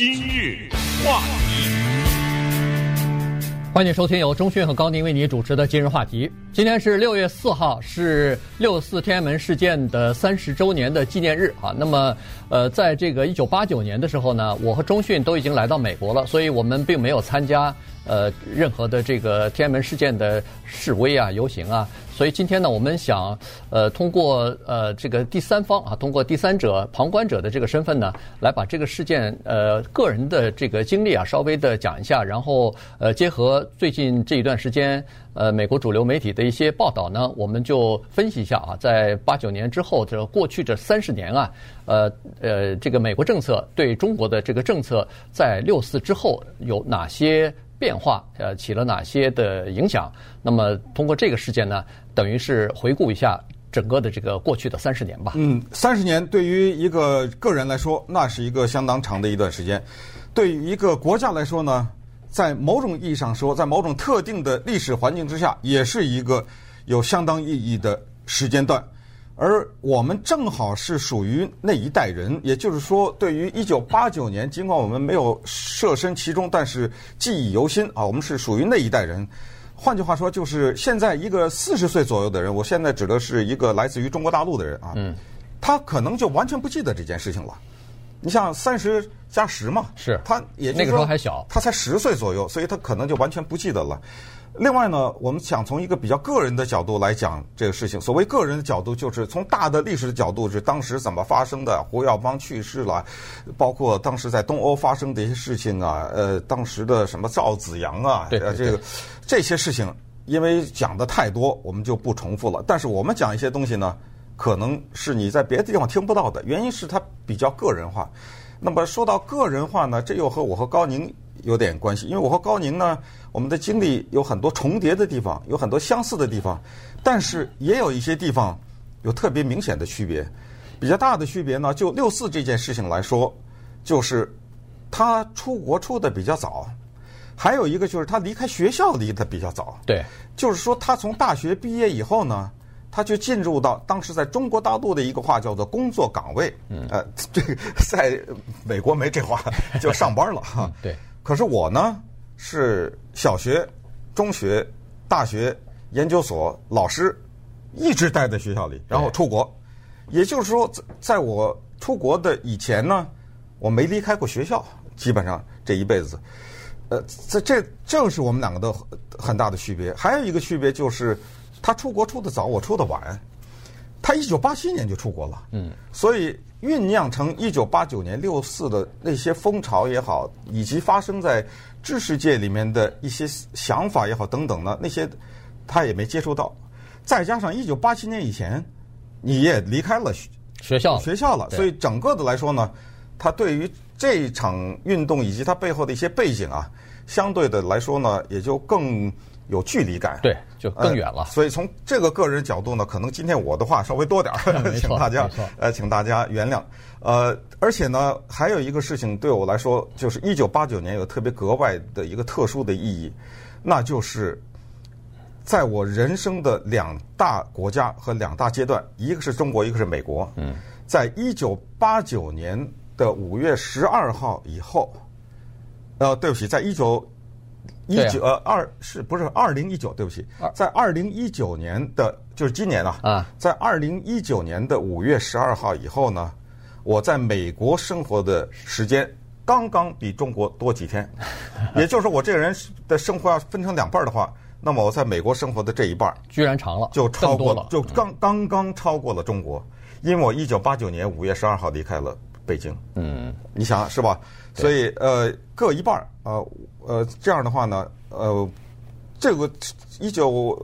今日话题，欢迎收听由钟讯和高宁为你主持的今日话题。今天是六月四号，是六四天安门事件的三十周年的纪念日啊。那么，呃，在这个一九八九年的时候呢，我和钟讯都已经来到美国了，所以我们并没有参加呃任何的这个天安门事件的示威啊、游行啊。所以今天呢，我们想，呃，通过呃这个第三方啊，通过第三者、旁观者的这个身份呢，来把这个事件呃个人的这个经历啊，稍微的讲一下，然后呃结合最近这一段时间呃美国主流媒体的一些报道呢，我们就分析一下啊，在八九年之后这过去这三十年啊，呃呃这个美国政策对中国的这个政策在六四之后有哪些变化？呃，起了哪些的影响？那么通过这个事件呢，等于是回顾一下整个的这个过去的三十年吧。嗯，三十年对于一个个人来说，那是一个相当长的一段时间；对于一个国家来说呢，在某种意义上说，在某种特定的历史环境之下，也是一个有相当意义的时间段。而我们正好是属于那一代人，也就是说，对于一九八九年，尽管我们没有设身其中，但是记忆犹新啊，我们是属于那一代人。换句话说，就是现在一个四十岁左右的人，我现在指的是一个来自于中国大陆的人啊，嗯，他可能就完全不记得这件事情了。你像三十加十嘛，是，他也那个时候还小，他才十岁左右，所以他可能就完全不记得了。另外呢，我们想从一个比较个人的角度来讲这个事情。所谓个人的角度，就是从大的历史的角度，是当时怎么发生的，胡耀邦去世了，包括当时在东欧发生的一些事情啊，呃，当时的什么赵子阳啊，对对对这个这些事情，因为讲的太多，我们就不重复了。但是我们讲一些东西呢，可能是你在别的地方听不到的，原因是它比较个人化。那么说到个人化呢，这又和我和高宁有点关系，因为我和高宁呢，我们的经历有很多重叠的地方，有很多相似的地方，但是也有一些地方有特别明显的区别。比较大的区别呢，就六四这件事情来说，就是他出国出的比较早，还有一个就是他离开学校离得比较早。对，就是说他从大学毕业以后呢，他就进入到当时在中国大陆的一个话叫做工作岗位。嗯，呃，这个在美国没这话，就上班了哈。对。可是我呢，是小学、中学、大学、研究所老师，一直待在学校里，然后出国。也就是说，在我出国的以前呢，我没离开过学校，基本上这一辈子。呃，这这正是我们两个的很大的区别。还有一个区别就是，他出国出得早，我出得晚。他一九八七年就出国了，嗯，所以。酝酿成一九八九年六四的那些风潮也好，以及发生在知识界里面的一些想法也好等等呢，那些他也没接触到。再加上一九八七年以前，你也离开了学校学校了，所以整个的来说呢，他对于这场运动以及它背后的一些背景啊，相对的来说呢，也就更。有距离感，对，就更远了。呃，所以从这个个人角度呢，可能今天我的话稍微多点儿，请大家呃，请大家原谅。呃，而且呢，还有一个事情对我来说，就是一九八九年有特别格外的一个特殊的意义，那就是在我人生的两大国家和两大阶段，一个是中国，一个是美国。嗯，在一九八九年的五月十二号以后，呃，对不起，在一九。一九呃二是不是二零一九？对不起，在二零一九年的就是今年啊，啊，在二零一九年的五月十二号以后呢，我在美国生活的时间刚刚比中国多几天，也就是说我这个人的生活要分成两半的话，那么我在美国生活的这一半居然长了，就超过了，就刚刚刚超过了中国，因为我一九八九年五月十二号离开了北京，嗯，你想是吧？所以呃各一半儿呃。呃，这样的话呢，呃，这个一九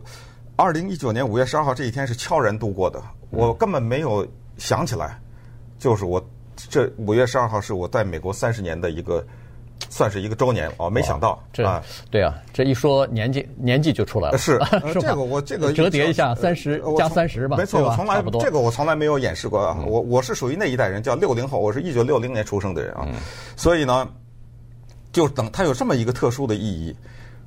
二零一九年五月十二号这一天是悄然度过的，我根本没有想起来，就是我这五月十二号是我在美国三十年的一个，算是一个周年哦，没想到这啊，对啊，这一说年纪年纪就出来了，是，是这个我这个折叠一下三十加三十吧，没错，我从来这个我从来没有演示过啊，我我是属于那一代人，叫六零后，我是一九六零年出生的人啊，所以呢。就等它有这么一个特殊的意义，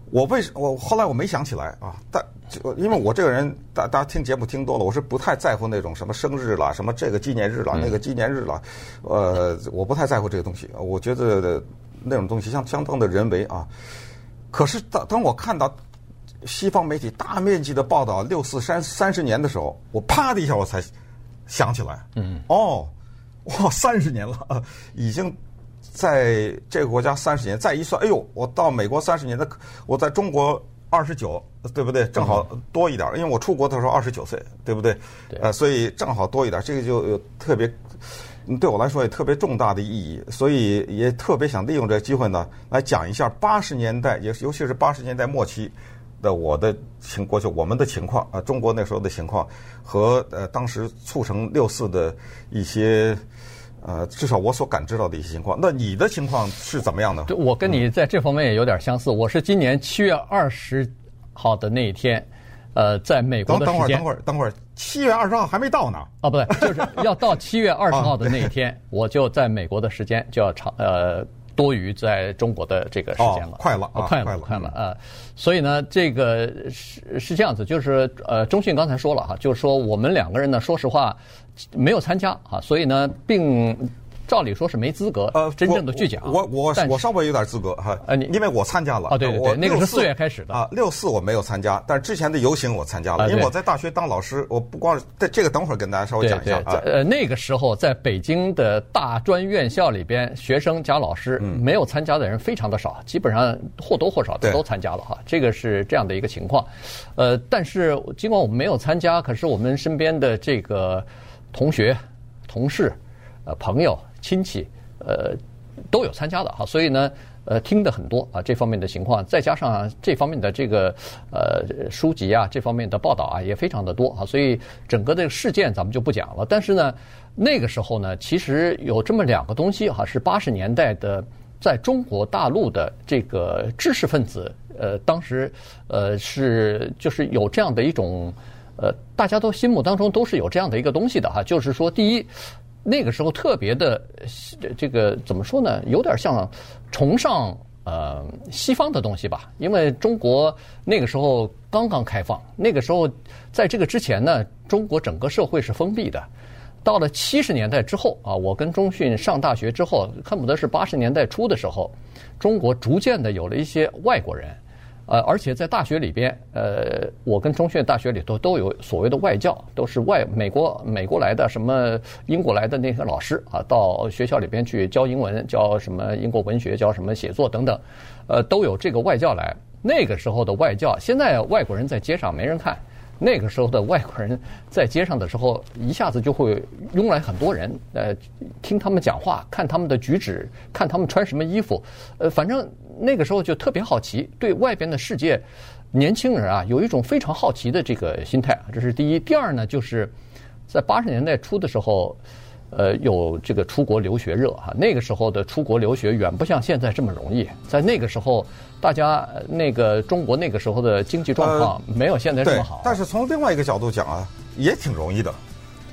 我为什我后来我没想起来啊？但就因为我这个人，大大家听节目听多了，我是不太在乎那种什么生日啦、什么这个纪念日啦、那个纪念日啦，呃，我不太在乎这个东西。我觉得那种东西，相相当的人为啊。可是当当我看到西方媒体大面积的报道六四三三十年的时候，我啪的一下我才想起来，嗯，哦，哇，三十年了，啊，已经在这个国家三十年，再一算，哎呦，我到美国三十年的，我在中国二十九，对不对？正好多一点，因为我出国的时候二十九岁，对不对？对，呃，所以正好多一点，这个就有特别。对我来说也特别重大的意义，所以也特别想利用这个机会呢，来讲一下八十年代，也尤其是八十年代末期的我的情，过去我们的情况啊，中国那时候的情况和呃当时促成六四的一些呃，至少我所感知到的一些情况。那你的情况是怎么样的？对，我跟你在这方面也有点相似。我是今年七月二十号的那一天。呃，在美国的时间，等会儿，等会儿，七月二十号还没到呢。哦，不对，就是要到七月二十号的那一天，我就在美国的时间就要长呃多于在中国的这个时间了。快了，快了，快了啊！所以呢，这个是是这样子，就是呃，中信刚才说了哈，就是说我们两个人呢，说实话没有参加啊，所以呢，并。照理说是没资格，呃，真正的去讲。我我我稍微有点资格哈，呃，你因为我参加了啊，对对对，那个是四月开始的啊，六四我没有参加，但是之前的游行我参加了，因为我在大学当老师，我不光在这个等会儿跟大家稍微讲一下啊。呃，那个时候在北京的大专院校里边，学生加老师没有参加的人非常的少，基本上或多或少的都参加了哈，这个是这样的一个情况。呃，但是尽管我们没有参加，可是我们身边的这个同学、同事、呃朋友。亲戚，呃，都有参加的哈，所以呢，呃，听的很多啊，这方面的情况，再加上这方面的这个呃书籍啊，这方面的报道啊，也非常的多啊，所以整个这个事件咱们就不讲了。但是呢，那个时候呢，其实有这么两个东西哈，是八十年代的在中国大陆的这个知识分子，呃，当时呃是就是有这样的一种呃，大家都心目当中都是有这样的一个东西的哈，就是说第一。那个时候特别的，这个怎么说呢？有点像崇尚呃西方的东西吧。因为中国那个时候刚刚开放，那个时候在这个之前呢，中国整个社会是封闭的。到了七十年代之后啊，我跟中讯上大学之后，恨不得是八十年代初的时候，中国逐渐的有了一些外国人。呃，而且在大学里边，呃，我跟中讯大学里头都有所谓的外教，都是外美国美国来的，什么英国来的那些老师啊，到学校里边去教英文，教什么英国文学，教什么写作等等，呃，都有这个外教来。那个时候的外教，现在外国人在街上没人看。那个时候的外国人在街上的时候，一下子就会拥来很多人，呃，听他们讲话，看他们的举止，看他们穿什么衣服，呃，反正那个时候就特别好奇，对外边的世界，年轻人啊有一种非常好奇的这个心态，这是第一。第二呢，就是在八十年代初的时候。呃，有这个出国留学热哈，那个时候的出国留学远不像现在这么容易。在那个时候，大家那个中国那个时候的经济状况没有现在这么好。但是从另外一个角度讲啊，也挺容易的。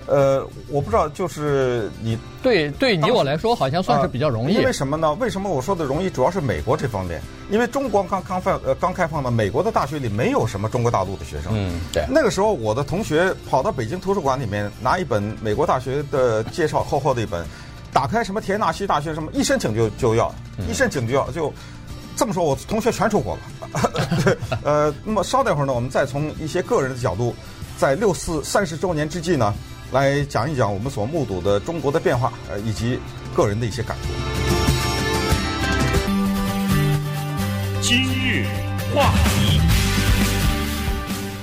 呃，我不知道，就是你对对你我来说，好像算是比较容易。因为什么呢？为什么我说的容易？主要是美国这方面，因为中国刚刚放呃刚开放的，美国的大学里没有什么中国大陆的学生。嗯，对。那个时候，我的同学跑到北京图书馆里面拿一本美国大学的介绍，厚厚的一本，打开什么田纳西大学什么，一申请就就要，一申请就要，就这么说，我同学全出国了。对，呃，那么稍等会儿呢，我们再从一些个人的角度，在六四三十周年之际呢。来讲一讲我们所目睹的中国的变化，呃，以及个人的一些感触。今日话题，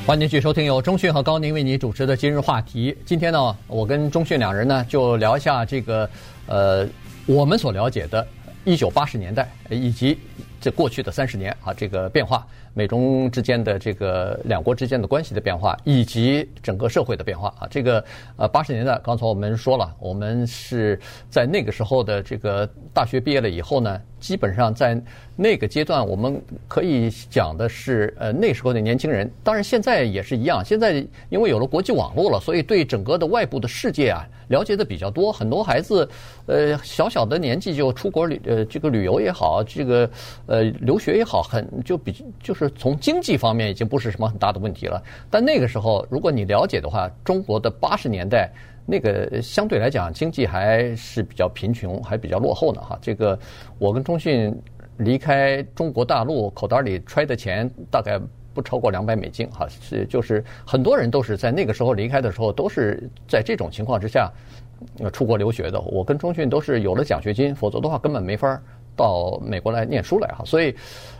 欢迎继续收听由中讯和高宁为你主持的今日话题。今天呢，我跟中讯两人呢就聊一下这个呃，我们所了解的1980年代以及这过去的三十年啊，这个变化。美中之间的这个两国之间的关系的变化，以及整个社会的变化啊，这个呃八十年代，刚才我们说了，我们是在那个时候的这个大学毕业了以后呢，基本上在那个阶段，我们可以讲的是呃那时候的年轻人，当然现在也是一样，现在因为有了国际网络了，所以对整个的外部的世界啊了解的比较多，很多孩子呃小小的年纪就出国旅呃这个旅游也好，这个呃留学也好，很就比就是。从经济方面已经不是什么很大的问题了，但那个时候，如果你了解的话，中国的八十年代那个相对来讲经济还是比较贫穷，还比较落后的哈。这个我跟中迅离开中国大陆，口袋里揣的钱大概不超过两百美金哈。是就是很多人都是在那个时候离开的时候，都是在这种情况之下出国留学的。我跟中迅都是有了奖学金，否则的话根本没法到美国来念书来哈。所以。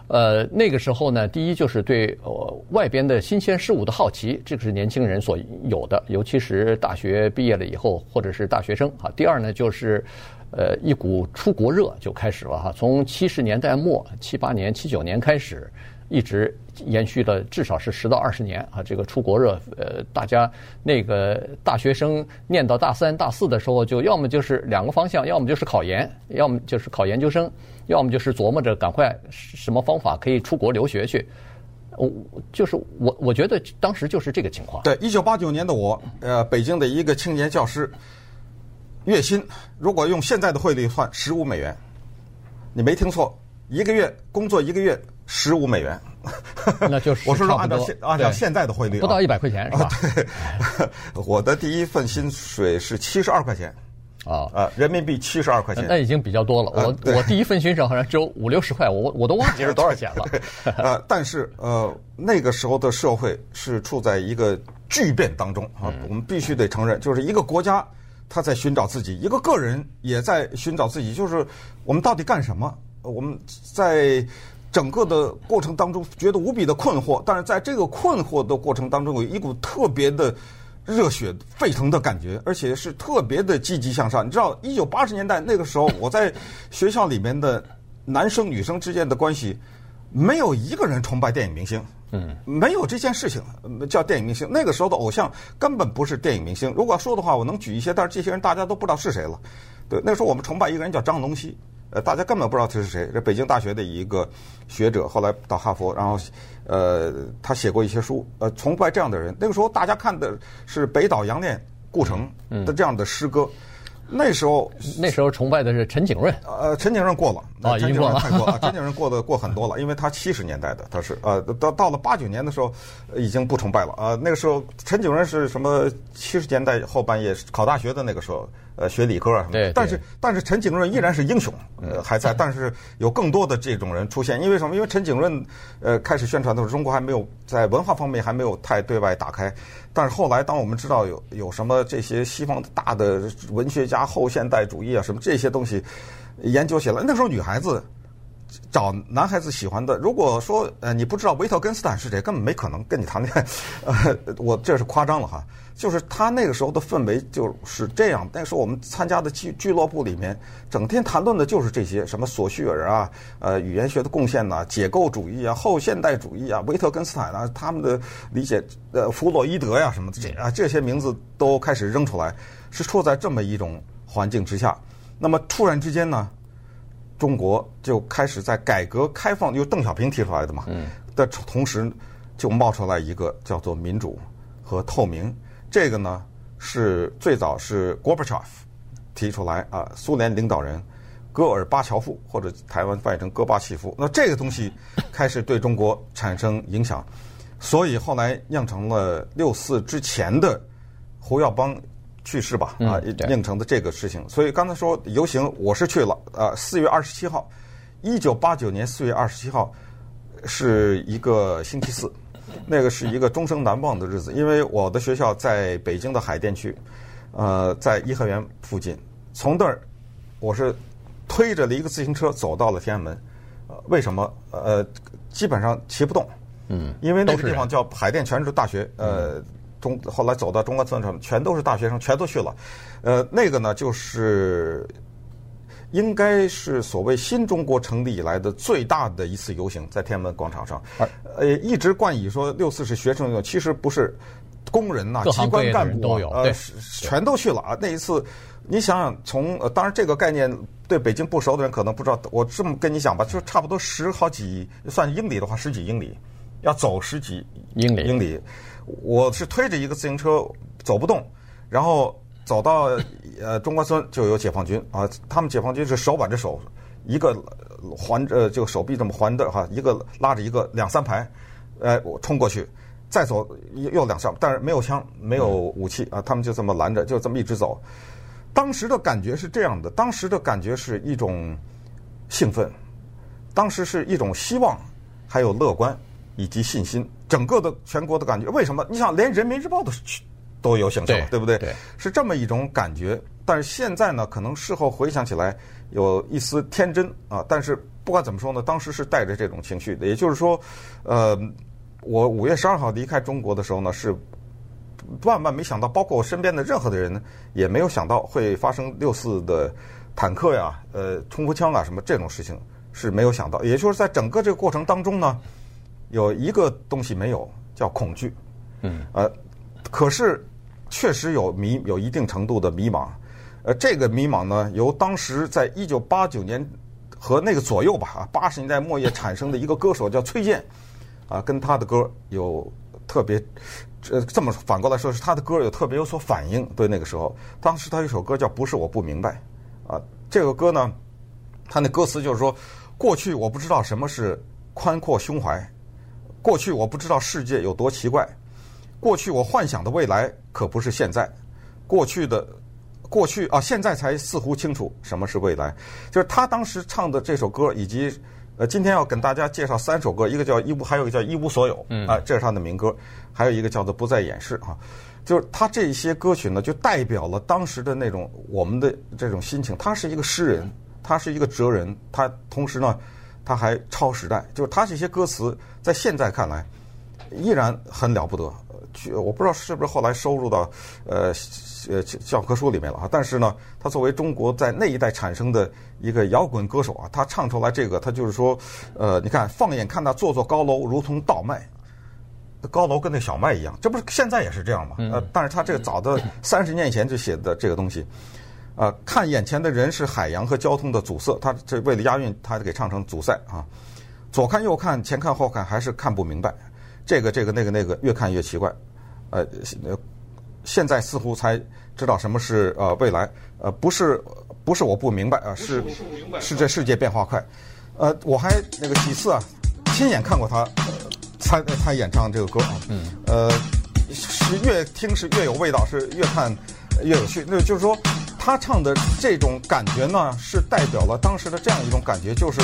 呃，那个时候呢，第一就是对呃外边的新鲜事物的好奇，这个是年轻人所有的，尤其是大学毕业了以后或者是大学生啊。第二呢，就是呃一股出国热就开始了哈，从七十年代末七八年、七九年开始，一直延续了至少是十到二十年啊。这个出国热，呃，大家那个大学生念到大三、大四的时候，就要么就是两个方向，要么就是考研，要么就是考研究生。要么就是琢磨着赶快什么方法可以出国留学去，我就是我我觉得当时就是这个情况。对，一九八九年的我，呃，北京的一个青年教师，月薪如果用现在的汇率换十五美元，你没听错，一个月工作一个月十五美元，那就是我说说按照现按照现在的汇率，不到一百块钱是吧？对，我的第一份薪水是七十二块钱。啊啊！人民币七十二块钱，那已经比较多了。我我第一份薪水好像只有五六十块，我我都忘记是多少钱了。呃，但是呃，那个时候的社会是处在一个巨变当中啊，我们必须得承认，就是一个国家他在寻找自己，一个个人也在寻找自己，就是我们到底干什么？我们在整个的过程当中觉得无比的困惑，但是在这个困惑的过程当中，有一股特别的。热血沸腾的感觉，而且是特别的积极向上。你知道，一九八十年代那个时候，我在学校里面的男生女生之间的关系，没有一个人崇拜电影明星，嗯，没有这件事情叫电影明星。那个时候的偶像根本不是电影明星。如果要说的话，我能举一些，但是这些人大家都不知道是谁了。对，那个时候我们崇拜一个人叫张农曦。呃，大家根本不知道他是谁，这北京大学的一个学者，后来到哈佛，然后，呃，他写过一些书，呃，崇拜这样的人。那个时候大家看的是北岛洋恋顾城的这样的诗歌。那时候，那时候崇拜的是陈景润。呃，陈景润过了，啊，已经过了。陈景润过的过很多了，因为他七十年代的，他是呃，到到了八九年的时候，已经不崇拜了。呃，那个时候陈景润是什么？七十年代后半夜考大学的那个时候，呃，学理科啊什么。对。但是但是陈景润依然是英雄，呃，还在。但是有更多的这种人出现，因为什么？因为陈景润呃开始宣传的时候，中国还没有在文化方面还没有太对外打开。但是后来，当我们知道有有什么这些西方的大的文学家、后现代主义啊什么这些东西研究起来，那时候女孩子找男孩子喜欢的，如果说呃你不知道维特根斯坦是谁，根本没可能跟你谈恋爱。呃，我这是夸张了哈。就是他那个时候的氛围就是这样。那时候我们参加的俱俱乐部里面，整天谈论的就是这些什么索绪尔啊，呃，语言学的贡献呐，解构主义啊，后现代主义啊，维特根斯坦啊，他们的理解，呃，弗洛伊德呀、什么这啊这些名字都开始扔出来，是处在这么一种环境之下。那么突然之间呢，中国就开始在改革开放，由邓小平提出来的嘛，嗯。的同时就冒出来一个叫做民主和透明。这个呢是最早是戈巴乔夫提出来啊，苏联领导人戈尔巴乔夫或者台湾翻译成戈巴契夫，那这个东西开始对中国产生影响，所以后来酿成了六四之前的胡耀邦去世吧啊，酿成的这个事情。所以刚才说游行我是去了啊，四月二十七号，一九八九年四月二十七号是一个星期四。那个是一个终生难忘的日子，因为我的学校在北京的海淀区，呃，在颐和园附近。从那儿，我是推着了一个自行车走到了天安门。呃，为什么？呃，基本上骑不动。嗯。因为那个地方叫海淀，全日制大学。呃，中后来走到中关村上，全都是大学生，全都去了。呃，那个呢，就是。应该是所谓新中国成立以来的最大的一次游行，在天安门广场上。呃，一直冠以说六四是学生用，其实不是，工人呐、啊，机关干部啊，呃，全都去了啊。那一次，你想想，从呃，当然这个概念对北京不熟的人可能不知道。我这么跟你讲吧，就差不多十好几，算英里的话，十几英里，要走十几英里。英里，我是推着一个自行车走不动，然后。走到呃中关村就有解放军啊，他们解放军是手挽着手，一个环着就手臂这么环的哈，一个拉着一个两三排，呃，我冲过去，再走又两下，但是没有枪，没有武器啊，他们就这么拦着，就这么一直走。当时的感觉是这样的，当时的感觉是一种兴奋，当时是一种希望，还有乐观以及信心。整个的全国的感觉，为什么？你想，连《人民日报》都都有形成了，对不对？对，是这么一种感觉。但是现在呢，可能事后回想起来有一丝天真啊。但是不管怎么说呢，当时是带着这种情绪的。也就是说，呃。我五月十二号离开中国的时候呢，是万万没想到，包括我身边的任何的人也没有想到会发生六四的坦克呀、呃冲锋枪啊什么这种事情是没有想到。也就是在整个这个过程当中呢，有一个东西没有，叫恐惧。嗯。呃，可是确实有迷，有一定程度的迷茫。呃，这个迷茫呢，由当时在一九八九年和那个左右吧，啊，八十年代末叶产生的一个歌手叫崔健。啊，跟他的歌有特别，呃，这么反过来说，是他的歌有特别有所反应。对那个时候，当时他有一首歌叫《不是我不明白》，啊，这个歌呢，他那歌词就是说，过去我不知道什么是宽阔胸怀，过去我不知道世界有多奇怪，过去我幻想的未来可不是现在，过去的过去啊，现在才似乎清楚什么是未来。就是他当时唱的这首歌以及。呃，今天要跟大家介绍三首歌，一个叫《一无》，还有一个叫《一无所有》，啊，这是他的民歌，还有一个叫做《不再掩饰》啊，就是他这些歌曲呢，就代表了当时的那种我们的这种心情。他是一个诗人，他是一个哲人，他同时呢，他还超时代，就是他这些歌词在现在看来依然很了不得。我不知道是不是后来收入到呃。呃，教科书里面了啊，但是呢，他作为中国在那一代产生的一个摇滚歌手啊，他唱出来这个，他就是说，呃，你看，放眼看那座座高楼如同稻麦，高楼跟那小麦一样，这不是现在也是这样吗？呃，但是他这个早的三十年前就写的这个东西，呃，看眼前的人是海洋和交通的阻塞，他这为了押韵，他给唱成阻塞啊，左看右看，前看后看，还是看不明白，这个这个那个那个，越看越奇怪，呃。现在似乎才知道什么是呃未来，呃不是不是我不明白啊，是是这世界变化快，呃我还那个几次啊亲眼看过他，他他演唱这个歌啊，嗯，呃是越听是越有味道，是越看越有趣。那就是说他唱的这种感觉呢，是代表了当时的这样一种感觉，就是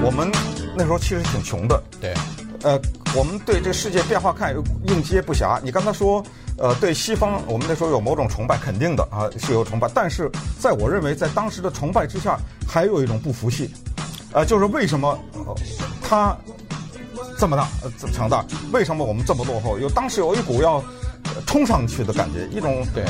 我们那时候其实挺穷的，对，呃我们对这世界变化看应接不暇。你刚才说。呃，对西方，我们那时候有某种崇拜，肯定的啊，是有崇拜。但是，在我认为，在当时的崇拜之下，还有一种不服气，呃，就是为什么他这么大，呃这么强大，为什么我们这么落后？有当时有一股要冲上去的感觉，一种对，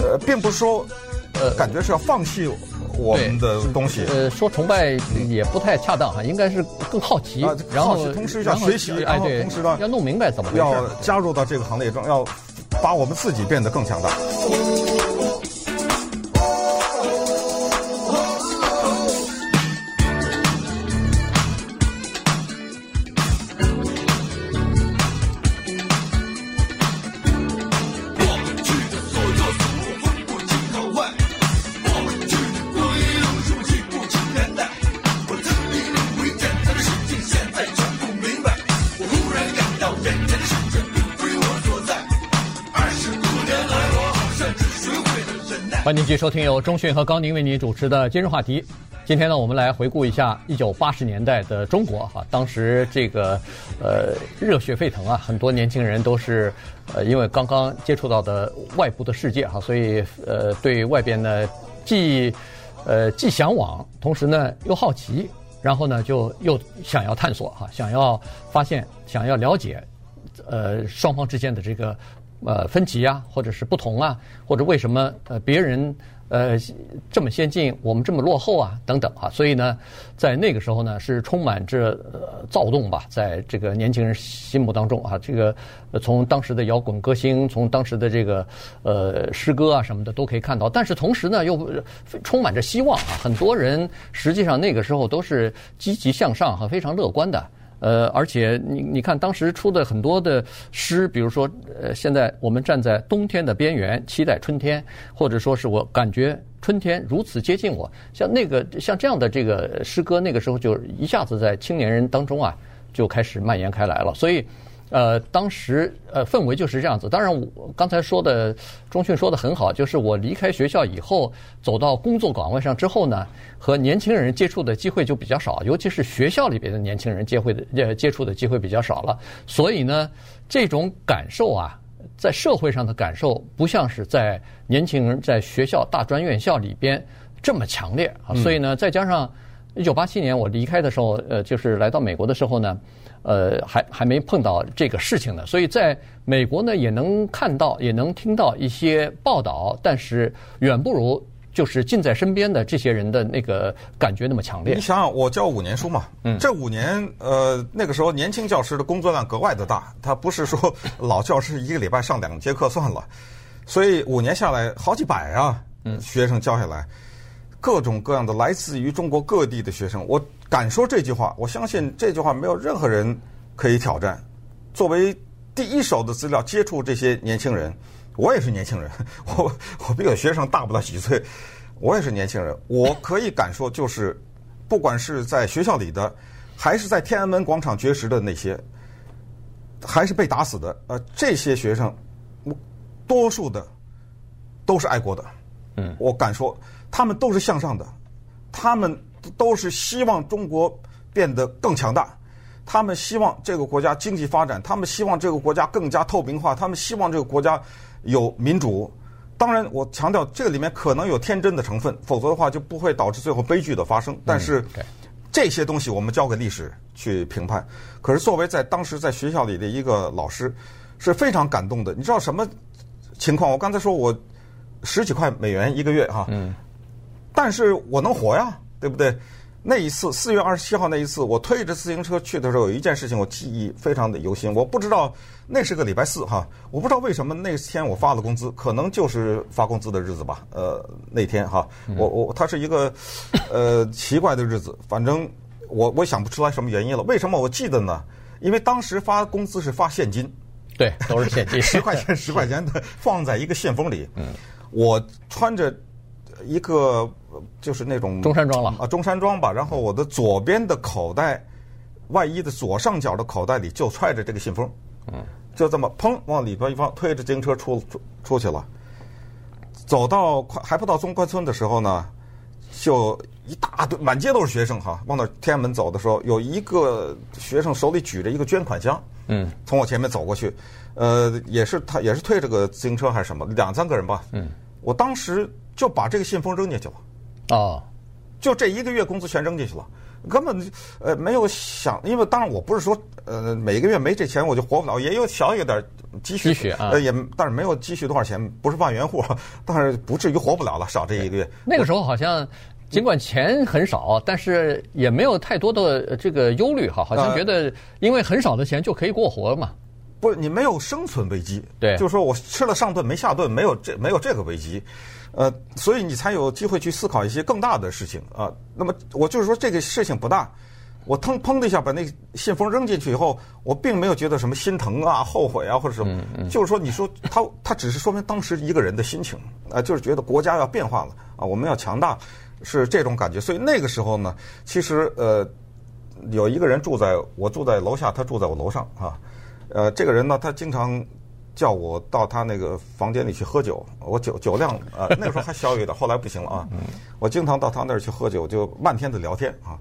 呃，并不是说呃，感觉是要放弃我们的东西。呃，说崇拜也不太恰当哈，应该是更好奇，啊、然后同时要学习，然后同时呢，要弄明白怎么回事，要加入到这个行列中，要。把我们自己变得更强大。继续收听由中讯和高宁为您主持的今日话题。今天呢，我们来回顾一下一九八十年代的中国哈。当时这个呃热血沸腾啊，很多年轻人都是呃因为刚刚接触到的外部的世界哈，所以呃对外边呢既呃既向往，同时呢又好奇，然后呢就又想要探索哈，想要发现，想要了解呃双方之间的这个。呃，分歧啊，或者是不同啊，或者为什么呃别人呃这么先进，我们这么落后啊，等等啊，所以呢，在那个时候呢，是充满着呃躁动吧，在这个年轻人心目当中啊，这个从当时的摇滚歌星，从当时的这个呃诗歌啊什么的都可以看到，但是同时呢，又充满着希望啊，很多人实际上那个时候都是积极向上和非常乐观的。呃，而且你你看，当时出的很多的诗，比如说，呃，现在我们站在冬天的边缘，期待春天，或者说是我感觉春天如此接近我，像那个像这样的这个诗歌，那个时候就一下子在青年人当中啊，就开始蔓延开来了。所以，呃，当时呃氛围就是这样子。当然，我刚才说的钟迅说的很好，就是我离开学校以后，走到工作岗位上之后呢，和年轻人接触的机会就比较少，尤其是学校里边的年轻人接会的呃接触的机会比较少了。所以呢，这种感受啊，在社会上的感受，不像是在年轻人在学校大专院校里边这么强烈啊。所以呢，再加上。一九八七年我离开的时候，呃，就是来到美国的时候呢，呃，还还没碰到这个事情呢，所以在美国呢也能看到，也能听到一些报道，但是远不如就是近在身边的这些人的那个感觉那么强烈。你想想，我教五年书嘛，嗯，这五年，呃，那个时候年轻教师的工作量格外的大，他不是说老教师一个礼拜上两节课算了，所以五年下来好几百啊，嗯，学生教下来。各种各样的来自于中国各地的学生，我敢说这句话，我相信这句话没有任何人可以挑战。作为第一手的资料接触这些年轻人，我也是年轻人，我我比我学生大不了几岁，我也是年轻人，我可以敢说，就是不管是在学校里的，还是在天安门广场绝食的那些，还是被打死的，呃，这些学生，多数的都是爱国的，嗯，我敢说。他们都是向上的，他们都是希望中国变得更强大，他们希望这个国家经济发展，他们希望这个国家更加透明化，他们希望这个国家有民主。当然，我强调这个里面可能有天真的成分，否则的话就不会导致最后悲剧的发生。但是这些东西我们交给历史去评判。可是作为在当时在学校里的一个老师，是非常感动的。你知道什么情况？我刚才说我十几块美元一个月哈。嗯。但是我能活呀，对不对？那一次四月二十七号那一次，我推着自行车去的时候，有一件事情我记忆非常的犹新。我不知道那是个礼拜四哈，我不知道为什么那天我发了工资，可能就是发工资的日子吧。呃，那天哈，我我它是一个呃奇怪的日子，反正我我想不出来什么原因了。为什么我记得呢？因为当时发工资是发现金，对，都是现金，十块钱十块钱的放在一个信封里。嗯，我穿着。一个就是那种中山装了啊，中山装吧。然后我的左边的口袋，外衣的左上角的口袋里就揣着这个信封，嗯，就这么砰往里边一放，推着自行车出出出去了。走到快还不到中关村的时候呢，就一大堆满街都是学生哈，往那天安门走的时候，有一个学生手里举着一个捐款箱，嗯，从我前面走过去，呃，也是他也是推着个自行车还是什么，两三个人吧，嗯，我当时。就把这个信封扔进去了，哦，就这一个月工资全扔进去了，根本呃没有想，因为当然我不是说呃每个月没这钱我就活不了，也有小有点积蓄，积蓄啊，呃也但是没有积蓄多少钱，不是万元户，但是不至于活不了了，少这一个月。那个时候好像尽管钱很少，但是也没有太多的这个忧虑哈，好像觉得因为很少的钱就可以过活嘛。不是你没有生存危机，对，就是说我吃了上顿没下顿，没有这没有这个危机。呃，所以你才有机会去思考一些更大的事情啊。那么我就是说，这个事情不大。我腾砰的一下把那个信封扔进去以后，我并没有觉得什么心疼啊、后悔啊或者什么。就是说，你说他他只是说明当时一个人的心情啊，就是觉得国家要变化了啊，我们要强大，是这种感觉。所以那个时候呢，其实呃，有一个人住在我住在楼下，他住在我楼上啊。呃，这个人呢，他经常。叫我到他那个房间里去喝酒，我酒酒量啊，那个时候还小一点，后来不行了啊。我经常到他那儿去喝酒，就漫天的聊天啊。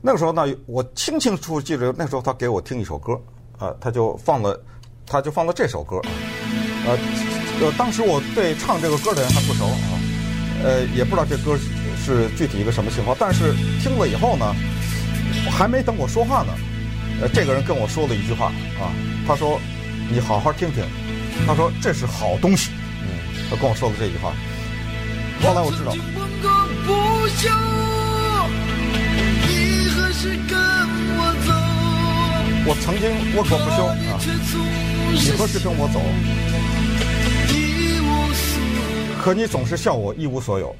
那个时候呢，我清清楚楚记得，那时候他给我听一首歌啊，他就放了，他就放了这首歌。呃呃，当时我对唱这个歌的人还不熟啊，呃，也不知道这歌是具体一个什么情况，但是听了以后呢，还没等我说话呢，呃，这个人跟我说了一句话啊，他说：“你好好听听。”他说：“这是好东西。”嗯，他跟我说了这句话。后来我知道，我曾经温过不休啊！你何时跟我走？可你总是笑我一无所有。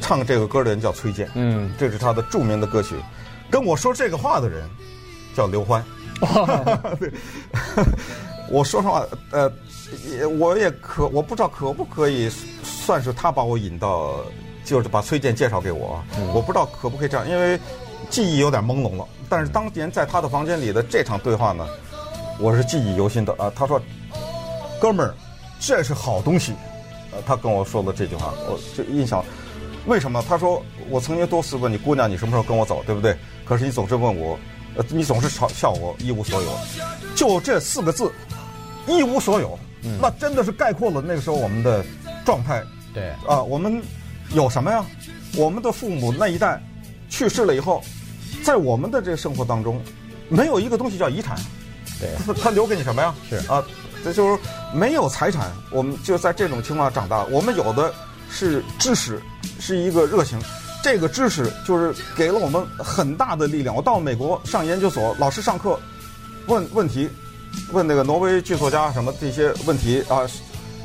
唱这个歌的人叫崔健，嗯，这是他的著名的歌曲。跟我说这个话的人叫刘欢。对，我说实话，呃。也我也可我不知道可不可以算是他把我引到，就是把崔健介绍给我，嗯、我不知道可不可以这样，因为记忆有点朦胧了。但是当年在他的房间里的这场对话呢，我是记忆犹新的啊。他说：“哥们儿，这是好东西。”呃，他跟我说了这句话，我就印象。为什么？他说：“我曾经多次问你姑娘，你什么时候跟我走，对不对？可是你总是问我，呃，你总是嘲笑我一无所有。就这四个字，一无所有，嗯、那真的是概括了那个时候我们的状态。对啊，我们有什么呀？我们的父母那一代去世了以后，在我们的这个生活当中，没有一个东西叫遗产。对，他他留给你什么呀？是啊，这就是没有财产。我们就在这种情况下长大，我们有的。”是知识，是一个热情，这个知识就是给了我们很大的力量。我到美国上研究所，老师上课问问题，问那个挪威剧作家什么这些问题啊，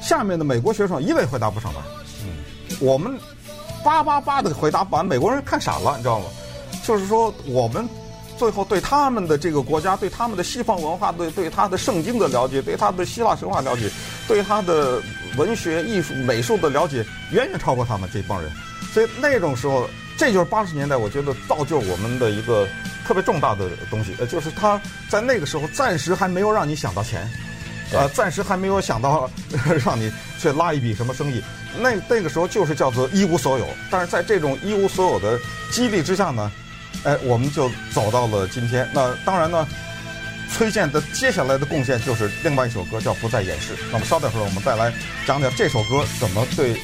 下面的美国学生一位回答不上来。嗯，我们叭叭叭的回答，把美国人看傻了，你知道吗？就是说我们。最后，对他们的这个国家，对他们的西方文化，对对他的圣经的了解，对他的希腊神话了解，对他的文学、艺术、美术的了解，远远超过他们这帮人。所以那种时候，这就是八十年代，我觉得造就我们的一个特别重大的东西，呃，就是他在那个时候暂时还没有让你想到钱，呃，暂时还没有想到 让你去拉一笔什么生意。那那个时候就是叫做一无所有。但是在这种一无所有的激励之下呢，哎，我们就走到了今天。那当然呢，崔健的接下来的贡献就是另外一首歌，叫《不再掩饰》。那么稍等会儿，我们再来讲讲这首歌怎么对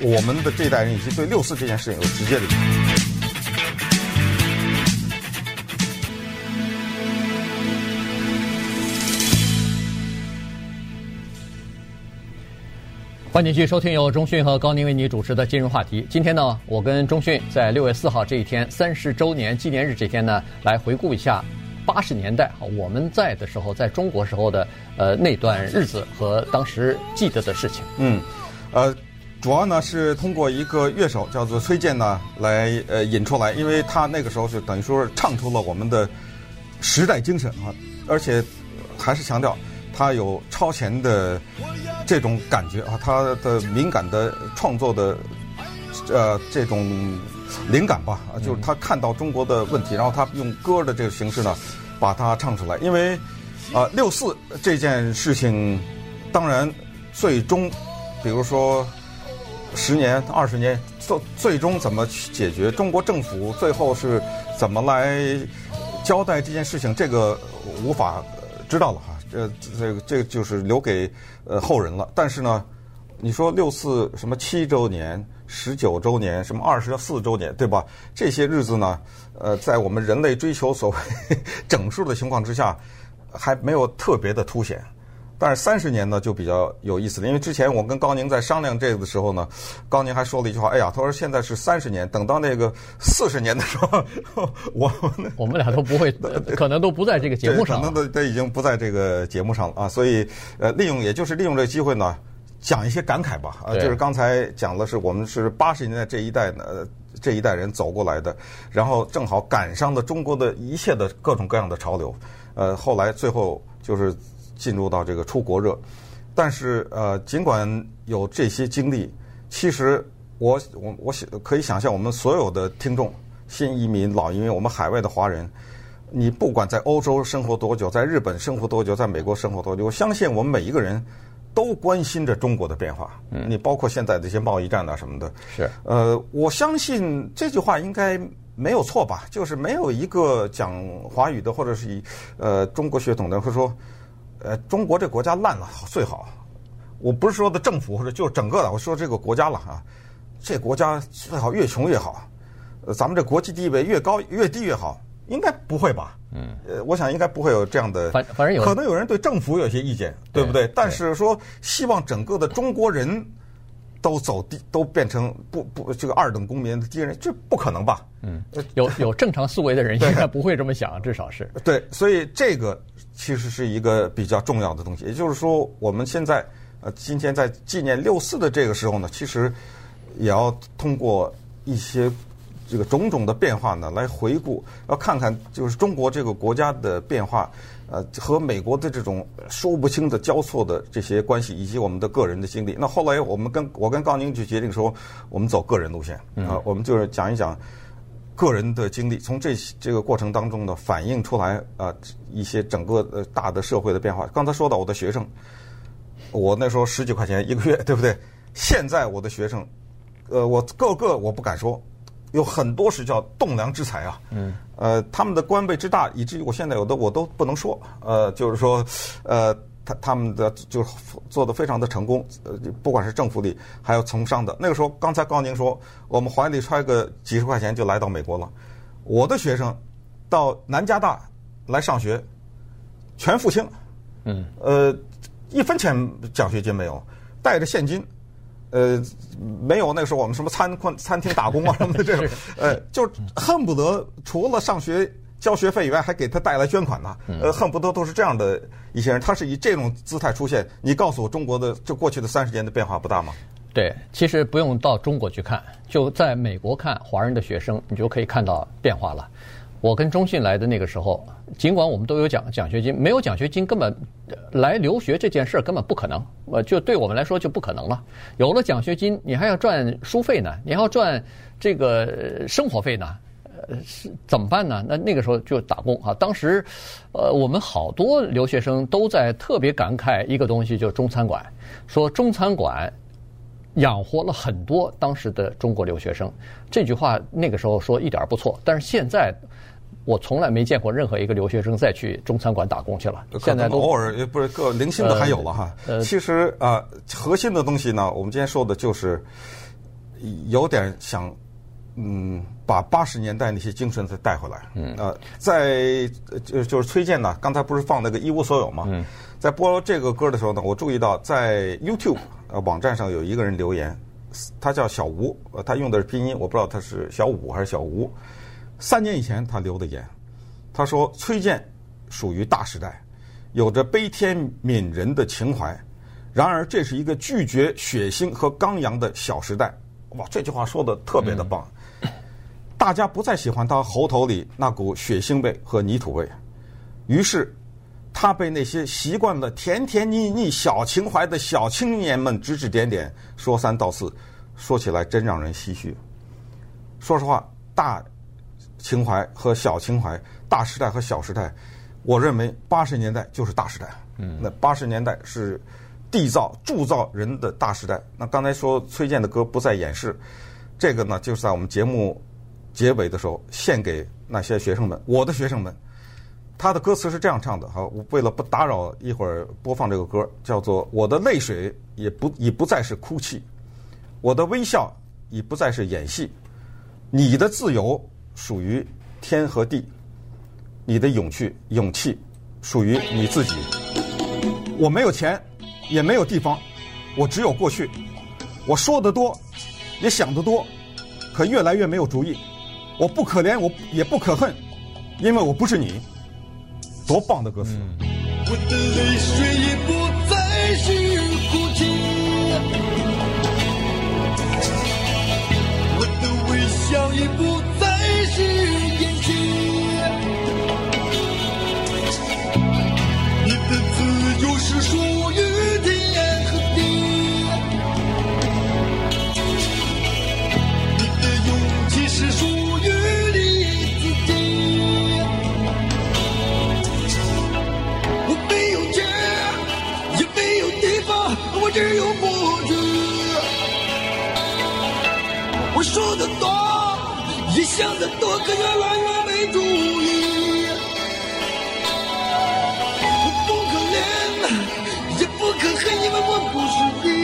我们的这代人以及对六四这件事情有直接的影响。欢迎继续收听由中讯和高宁为你主持的今日话题。今天呢，我跟中讯在六月四号这一天三十周年纪念日这天呢，来回顾一下八十年代我们在的时候，在中国时候的呃那段日子和当时记得的事情。嗯，呃，主要呢是通过一个乐手叫做崔健呢来呃引出来，因为他那个时候是等于说是唱出了我们的时代精神啊，而且还是强调。他有超前的这种感觉啊，他的敏感的创作的呃这种灵感吧，啊，就是他看到中国的问题，然后他用歌的这个形式呢，把它唱出来。因为啊，六四这件事情，当然最终，比如说十年、二十年，最最终怎么去解决？中国政府最后是怎么来交代这件事情？这个无法知道了哈。这这个这个就是留给呃后人了。但是呢，你说六四什么七周年、十九周年、什么二十四周年，对吧？这些日子呢，呃，在我们人类追求所谓 整数的情况之下，还没有特别的凸显。但是三十年呢就比较有意思了，因为之前我跟高宁在商量这个的时候呢，高宁还说了一句话：“哎呀，他说现在是三十年，等到那个四十年的时候，我我们俩都不会，可能都不在这个节目上，可能都都已经不在这个节目上了啊。所以呃，利用也就是利用这个机会呢，讲一些感慨吧啊，就是刚才讲的是我们是八十年代这一代呢这一代人走过来的，然后正好赶上了中国的一切的各种各样的潮流，呃，后来最后就是。进入到这个出国热，但是呃，尽管有这些经历，其实我我我想可以想象，我们所有的听众，新移民、老移民，我们海外的华人，你不管在欧洲生活多久，在日本生活多久，在美国生活多久，我相信我们每一个人都关心着中国的变化。嗯，你包括现在这些贸易战啊什么的，是呃，我相信这句话应该没有错吧？就是没有一个讲华语的或者是以呃中国血统的会说。呃，中国这国家烂了最好，我不是说的政府或者就是整个的，我说这个国家了啊，这国家最好越穷越好，呃，咱们这国际地位越高越低越好，应该不会吧？嗯，呃，我想应该不会有这样的，反反正有。可能有人对政府有些意见，对不对？对，但是说希望整个的中国人都走低，都变成不不这个二等公民的敌人，这不可能吧？嗯，有有正常思维的人应该不会这么想，至少是对，所以这个。其实是一个比较重要的东西，也就是说，我们现在呃，今天在纪念六四的这个时候呢，其实也要通过一些这个种种的变化呢，来回顾，要看看就是中国这个国家的变化，呃，和美国的这种说不清的交错的这些关系，以及我们的个人的经历。那后来我们跟我跟高宁就决定说，我们走个人路线啊，我们就是讲一讲。个人的经历，从这这个过程当中呢，反映出来啊一些整个呃大的社会的变化。刚才说到我的学生，我那时候十几块钱一个月，对不对？现在我的学生，呃，我个个我不敢说，有很多是叫栋梁之才啊。嗯。呃，他们的官位之大，以至于我现在有的我都不能说。呃，就是说，呃。他他们的就做的非常的成功，呃，不管是政府里还有从商的。那个时候，刚才高宁说，我们怀里揣个几十块钱就来到美国了。我的学生到南加大来上学，全付清，嗯，呃，一分钱奖学金没有，带着现金，呃，没有那个时候我们什么餐馆、餐厅打工啊什么的这种，呃，就恨不得除了上学。交学费以外，还给他带来捐款呢。呃，恨不得都是这样的一些人。他是以这种姿态出现。你告诉我，中国的这过去的三十年的变化不大吗？对，其实不用到中国去看，就在美国看华人的学生，你就可以看到变化了。我跟中信来的那个时候，尽管我们都有奖奖学金，没有奖学金根本来留学这件事根本不可能。呃，就对我们来说就不可能了。有了奖学金，你还要赚书费呢，你还要赚这个生活费呢。呃是怎么办呢？那那个时候就打工啊。当时，呃，我们好多留学生都在特别感慨一个东西，就是中餐馆。说中餐馆养活了很多当时的中国留学生。这句话那个时候说一点不错，但是现在我从来没见过任何一个留学生再去中餐馆打工去了。现在都偶尔也不是个零星的还有了哈。呃，其实啊，呃，核心的东西呢，我们今天说的就是有点想。嗯，把八十年代那些精神再带回来。嗯，呃，在就就是崔健呢，刚才不是放那个一无所有吗？嗯，在播这个歌的时候呢，我注意到在 YouTube 呃网站上有一个人留言，他叫小吴，呃，他用的是拼音，我不知道他是小五还是小吴。三年以前他留的言，他说崔健属于大时代，有着悲天悯人的情怀，然而这是一个拒绝血腥和刚阳的小时代。哇，这句话说的特别的棒。嗯大家不再喜欢他喉头里那股血腥味和泥土味，于是他被那些习惯了甜甜腻腻小情怀的小青年们指指点点，说三道四，说起来真让人唏嘘。说实话，大情怀和小情怀，大时代和小时代，我认为八十年代就是大时代。嗯，那八十年代是缔造铸造人的大时代。那刚才说崔健的歌不再掩饰，这个呢，就是在我们节目。结尾的时候，献给那些学生们，我的学生们。他的歌词是这样唱的，哈，我为了不打扰，一会儿播放这个歌，叫做“我的泪水也不已不再是哭泣，我的微笑已不再是演戏，你的自由属于天和地，你的勇气勇气属于你自己。我没有钱，也没有地方，我只有过去。我说得多，也想得多，可越来越没有主意。”我不可怜，我也不可恨，因为我不是你。多棒的歌词！我的泪水已不再是又是属于天和地。你的勇气是属于你自己。我没有家，也没有地方，我只有不知。我说的多，也想的多，可越来越没主意。água do juízo.